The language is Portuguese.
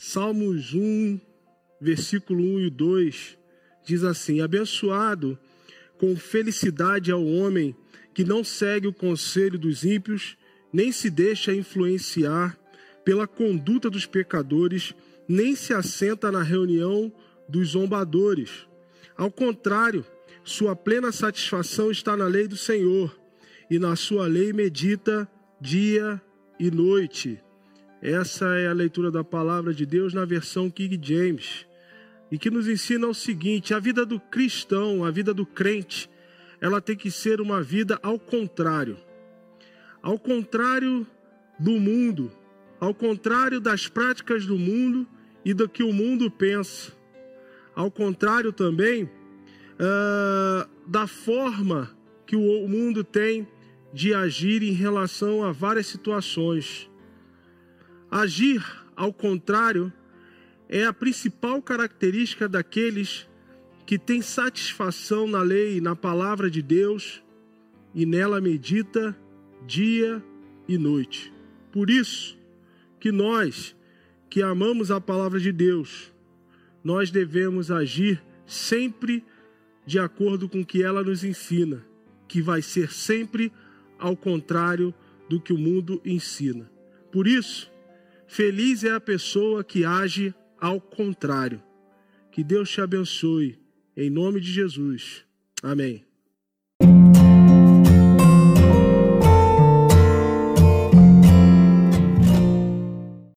Salmos 1, versículo 1 e 2, diz assim: Abençoado com felicidade ao homem que não segue o conselho dos ímpios, nem se deixa influenciar pela conduta dos pecadores, nem se assenta na reunião dos zombadores. Ao contrário, sua plena satisfação está na lei do Senhor, e na sua lei medita dia e noite. Essa é a leitura da palavra de Deus na versão King James, e que nos ensina o seguinte: a vida do cristão, a vida do crente, ela tem que ser uma vida ao contrário. Ao contrário do mundo, ao contrário das práticas do mundo e do que o mundo pensa. Ao contrário também uh, da forma que o mundo tem de agir em relação a várias situações. Agir ao contrário é a principal característica daqueles que têm satisfação na lei e na palavra de Deus e nela medita dia e noite. Por isso que nós que amamos a palavra de Deus, nós devemos agir sempre de acordo com o que ela nos ensina, que vai ser sempre ao contrário do que o mundo ensina. Por isso, feliz é a pessoa que age ao contrário. Que Deus te abençoe, em nome de Jesus. Amém.